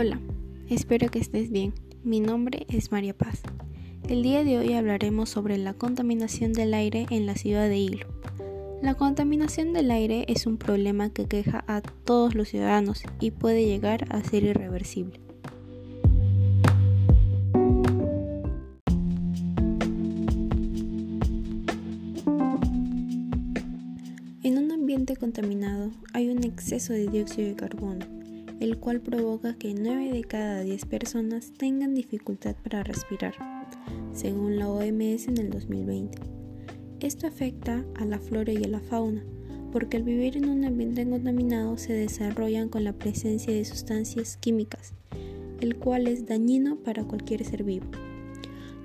Hola, espero que estés bien. Mi nombre es María Paz. El día de hoy hablaremos sobre la contaminación del aire en la ciudad de Hilo. La contaminación del aire es un problema que queja a todos los ciudadanos y puede llegar a ser irreversible. En un ambiente contaminado hay un exceso de dióxido de carbono, el cual provoca que 9 de cada 10 personas tengan dificultad para respirar, según la OMS en el 2020. Esto afecta a la flora y a la fauna, porque al vivir en un ambiente contaminado se desarrollan con la presencia de sustancias químicas, el cual es dañino para cualquier ser vivo.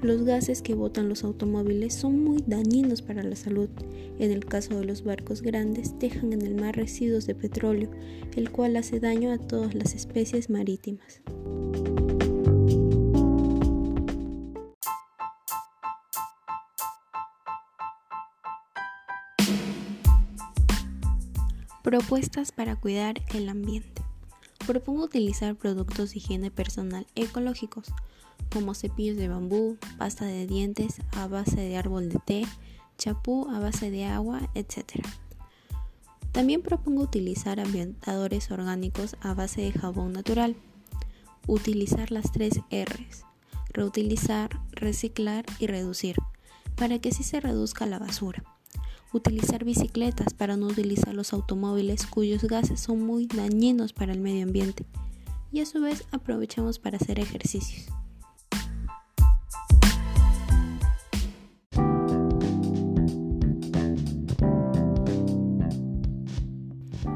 Los gases que botan los automóviles son muy dañinos para la salud. En el caso de los barcos grandes, dejan en el mar residuos de petróleo, el cual hace daño a todas las especies marítimas. Propuestas para cuidar el ambiente. Propongo utilizar productos de higiene personal ecológicos como cepillos de bambú, pasta de dientes a base de árbol de té, chapú a base de agua, etc. También propongo utilizar ambientadores orgánicos a base de jabón natural. Utilizar las tres R's, reutilizar, reciclar y reducir, para que así se reduzca la basura. Utilizar bicicletas para no utilizar los automóviles cuyos gases son muy dañinos para el medio ambiente. Y a su vez aprovechamos para hacer ejercicios.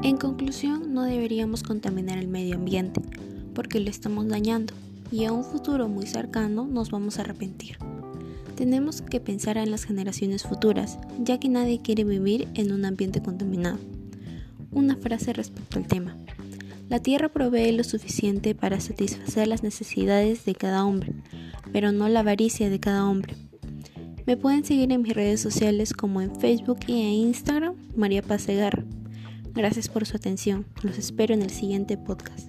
En conclusión, no deberíamos contaminar el medio ambiente, porque lo estamos dañando y a un futuro muy cercano nos vamos a arrepentir. Tenemos que pensar en las generaciones futuras, ya que nadie quiere vivir en un ambiente contaminado. Una frase respecto al tema. La tierra provee lo suficiente para satisfacer las necesidades de cada hombre, pero no la avaricia de cada hombre. Me pueden seguir en mis redes sociales como en Facebook y en Instagram, María Paz. Gracias por su atención. Los espero en el siguiente podcast.